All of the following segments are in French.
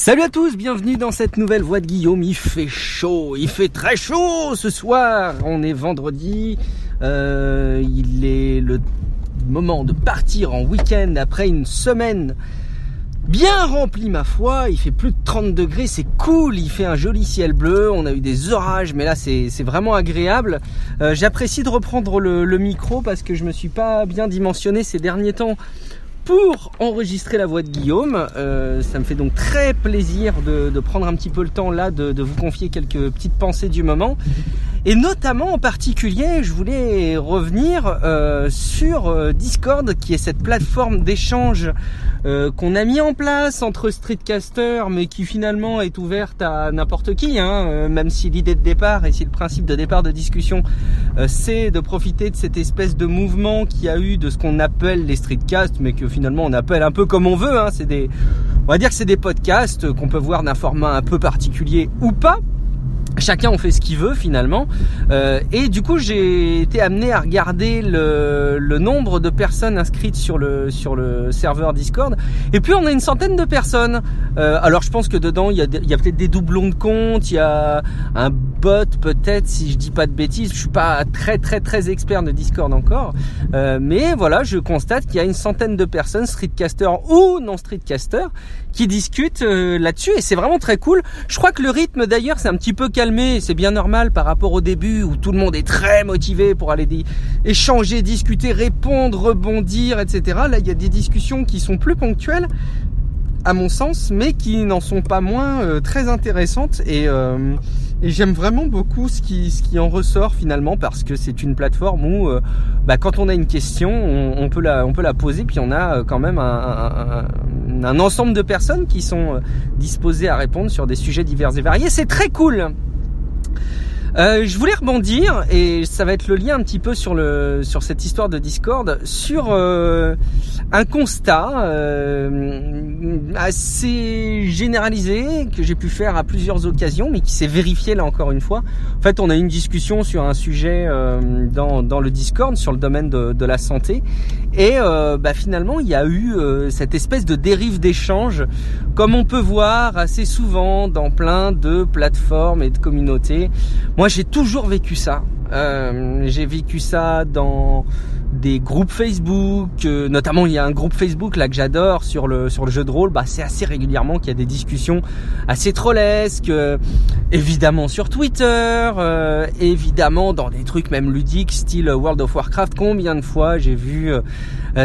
Salut à tous, bienvenue dans cette nouvelle voix de Guillaume. Il fait chaud, il fait très chaud ce soir. On est vendredi, euh, il est le moment de partir en week-end après une semaine bien remplie ma foi. Il fait plus de 30 degrés, c'est cool. Il fait un joli ciel bleu. On a eu des orages, mais là c'est vraiment agréable. Euh, j'apprécie de reprendre le, le micro parce que je me suis pas bien dimensionné ces derniers temps pour enregistrer la voix de Guillaume. Euh, ça me fait donc très plaisir de, prendre un petit peu le temps là de, vous confier quelques petites pensées du moment. Et notamment en particulier, je voulais revenir euh, sur euh, Discord, qui est cette plateforme d'échange euh, qu'on a mis en place entre streetcasters, mais qui finalement est ouverte à n'importe qui, hein, même si l'idée de départ et si le principe de départ de discussion, c'est de profiter de cette espèce de mouvement qui a eu de ce qu'on appelle les streetcasts, mais que finalement on appelle un peu comme on veut. Hein, c'est des, on va dire que c'est des podcasts qu'on peut voir d'un format un peu particulier ou pas chacun on fait ce qu'il veut finalement. Euh, et du coup j'ai été amené à regarder le, le, nombre de personnes inscrites sur le sur le serveur Discord. Et puis on a une centaine de personnes. Euh, alors je pense que dedans il y a, il y a peut-être des doublons de comptes il y a un bot peut-être si je dis pas de bêtises. Je suis pas très très très expert de Discord encore. Euh, mais voilà je constate qu'il y a une centaine de personnes streetcasters ou non streetcasters qui discutent euh, là-dessus. Et c'est vraiment très cool. Je crois que le rythme d'ailleurs c'est un petit peu calme c'est bien normal par rapport au début où tout le monde est très motivé pour aller échanger, discuter, répondre, rebondir, etc. Là, il y a des discussions qui sont plus ponctuelles, à mon sens, mais qui n'en sont pas moins euh, très intéressantes euh, et, j'aime vraiment beaucoup ce qui, en ressort finalement parce que c'est une plateforme où euh, bah, quand on a une question, on, peut la, on peut la poser puis on a quand même un ensemble de personnes qui sont disposées à répondre sur des sujets divers et variés. C'est très cool. Euh, je voulais rebondir et ça va être le lien un petit peu sur le sur cette histoire de Discord sur euh, un constat euh, assez généralisé que j'ai pu faire à plusieurs occasions mais qui s'est vérifié là encore une fois. En fait, on a eu une discussion sur un sujet euh, dans dans le Discord sur le domaine de, de la santé et euh, bah, finalement il y a eu cette espèce de dérive d'échange comme on peut voir assez souvent dans plein de plateformes et de communautés. Moi, j'ai toujours vécu ça. Euh, j'ai vécu ça dans des groupes Facebook, euh, notamment il y a un groupe Facebook là que j'adore sur le sur le jeu de rôle. Bah c'est assez régulièrement qu'il y a des discussions assez trollesques, euh, évidemment sur Twitter, évidemment dans des trucs même ludiques, style World of Warcraft. Combien de fois j'ai vu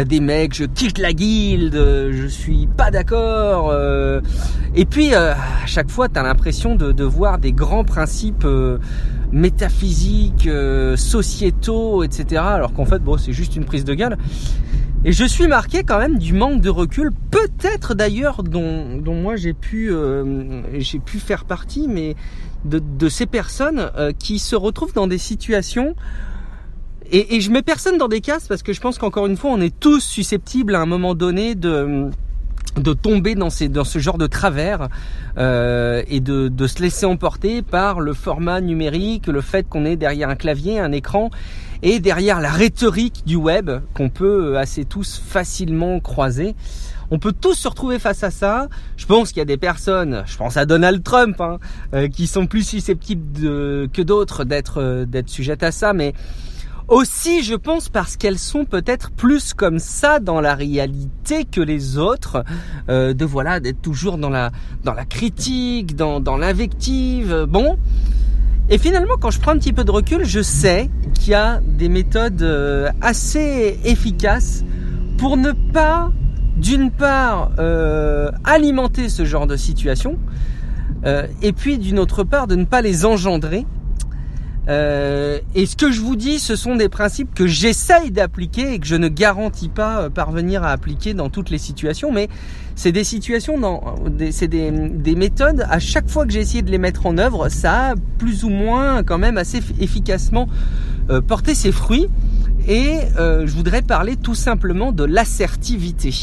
des mecs, je quitte la guilde, je suis pas d'accord. et puis à chaque fois t'as l'impression de, de voir des grands principes métaphysiques, euh, sociétaux, etc. Alors qu'en fait, bon, c'est juste une prise de gueule. Et je suis marqué quand même du manque de recul, peut-être d'ailleurs dont, dont moi j'ai pu euh, pu faire partie, mais de, de ces personnes euh, qui se retrouvent dans des situations et, et je mets personne dans des cases parce que je pense qu'encore une fois on est tous susceptibles à un moment donné de de tomber dans, ces, dans ce genre de travers euh, et de, de, se laisser emporter par le format numérique, le fait qu'on est derrière un clavier, un écran et derrière la rhétorique du web qu'on peut assez tous facilement croiser. On peut tous se retrouver face à ça. Je pense qu'il y a des personnes, je pense à Donald Trump, hein, euh, qui sont plus susceptibles que d'autres d'être euh, d'être sujettes à ça, mais aussi, je pense, parce qu'elles sont peut-être plus comme ça dans la réalité que les autres, euh, de voilà, d'être toujours dans la dans la critique, dans dans l'invective. Bon, et finalement, quand je prends un petit peu de recul, je sais qu'il y a des méthodes euh, assez efficaces pour ne pas, d'une part, euh, alimenter ce genre de situation, euh, et puis d'une autre part, de ne pas les engendrer euh, et ce que je vous dis, ce sont des principes que j'essaye d'appliquer et que je ne garantis pas euh, parvenir à appliquer dans toutes les situations, mais c'est des situations, c'est des, des, méthodes. À chaque fois que j'ai essayé de les mettre en œuvre, ça a plus ou moins, quand même, assez efficacement euh, porté ses fruits. Et je voudrais parler tout simplement de l'assertivité.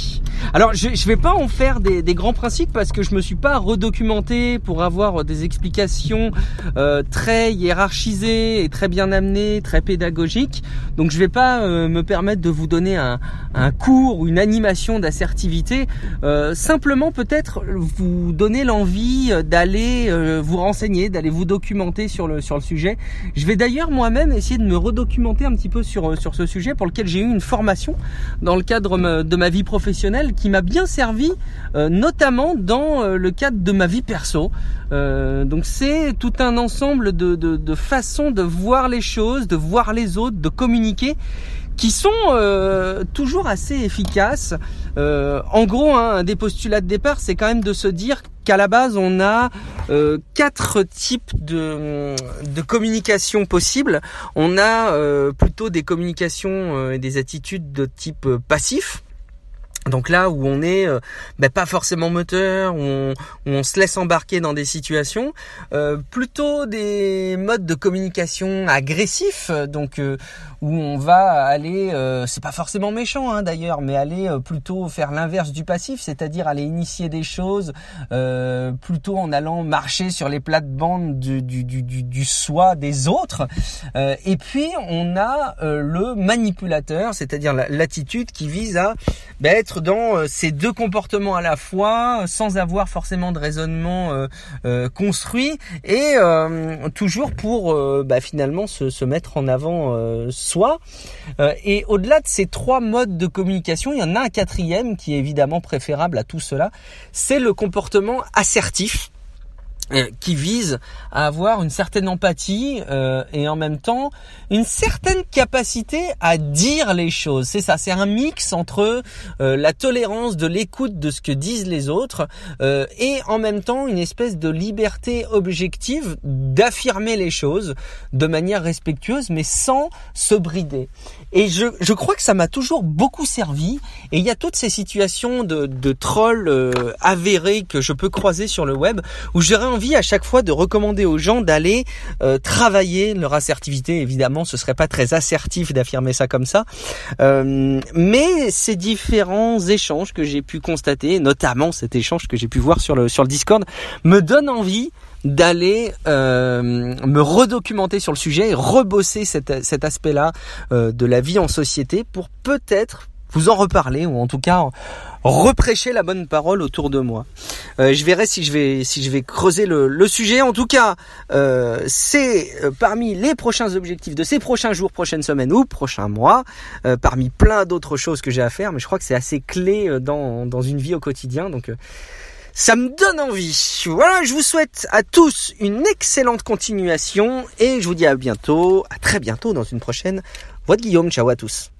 Alors je, je vais pas en faire des, des, grands principes parce que je me suis pas redocumenté pour avoir des explications euh, très hiérarchisées et très bien amenées, très pédagogiques. Donc je vais pas euh, me permettre de vous donner un, un cours ou une animation d'assertivité. Euh, simplement peut-être vous donner l'envie d'aller euh, vous renseigner, d'aller vous documenter sur le sur le sujet. Je vais d'ailleurs moi-même essayer de me redocumenter un petit peu sur sur ce sujet pour lequel j'ai eu une formation dans le cadre de ma vie professionnelle qui m'a bien servi, euh, notamment dans euh, le cadre de ma vie perso. Euh, donc c'est tout un ensemble de, de, façons de voir les choses, de voir les autres, de communiquer qui sont toujours assez efficaces. En gros, hein, un des postulats de départ, c'est quand même de se dire qu'à la base, on a quatre types de, de communication possibles. On a plutôt des communications et des attitudes de type passif. Donc là où on est euh, ben, pas forcément moteur, où on, on, se laisse embarquer dans des situations, euh, plutôt des modes de communication agressifs, donc euh, où on va aller, c'est pas forcément méchant hein, d'ailleurs, mais aller plutôt faire l'inverse du passif, c'est-à-dire aller initier des choses, plutôt en allant marcher sur les plates-bandes du, du, du, du, soi des autres. et puis on a le manipulateur, c'est-à-dire l'attitude qui vise à ben, être dans euh, ces deux comportements à la fois, sans avoir forcément de raisonnement euh, euh, construit, et toujours pour bah, finalement se, se, mettre en avant soi. et au-delà de ces trois modes de communication, il y en a un quatrième qui est évidemment préférable à tout cela, c'est le comportement assertif qui vise à avoir une certaine empathie euh, et en même temps une certaine capacité à dire les choses. C'est ça, c'est un mix entre euh, la tolérance de l'écoute de ce que disent les autres et en même temps une espèce de liberté objective d'affirmer les choses de manière respectueuse mais sans se brider. Et je, je crois que ça m'a toujours beaucoup servi. Et il y a toutes ces situations de, de trolls euh, avérés que je peux croiser sur le web où j'aurais envie à chaque fois de recommander aux gens d'aller euh, travailler leur assertivité. Évidemment, ce serait pas très assertif d'affirmer ça comme ça. Euh, mais ces différents échanges que j'ai pu constater, notamment cet échange que j'ai pu voir sur le, sur le Discord, me donnent envie d'aller euh, me redocumenter sur le sujet et rebosser cet, cet aspect-là de la vie en société pour peut-être vous en reparler ou en tout cas reprêcher la bonne parole autour de moi. Euh, je verrai si je vais si je vais creuser le, sujet. En tout cas, euh, c'est euh, parmi les prochains objectifs de ces prochains jours, prochaines semaines ou prochains mois, parmi plein d'autres choses que j'ai à faire. Mais je crois que c'est assez clé dans dans une vie au quotidien. Donc ça me donne envie. Voilà, je vous souhaite à tous une excellente continuation et je vous dis à bientôt, à très bientôt dans une prochaine Voix de Guillaume. Ciao à tous.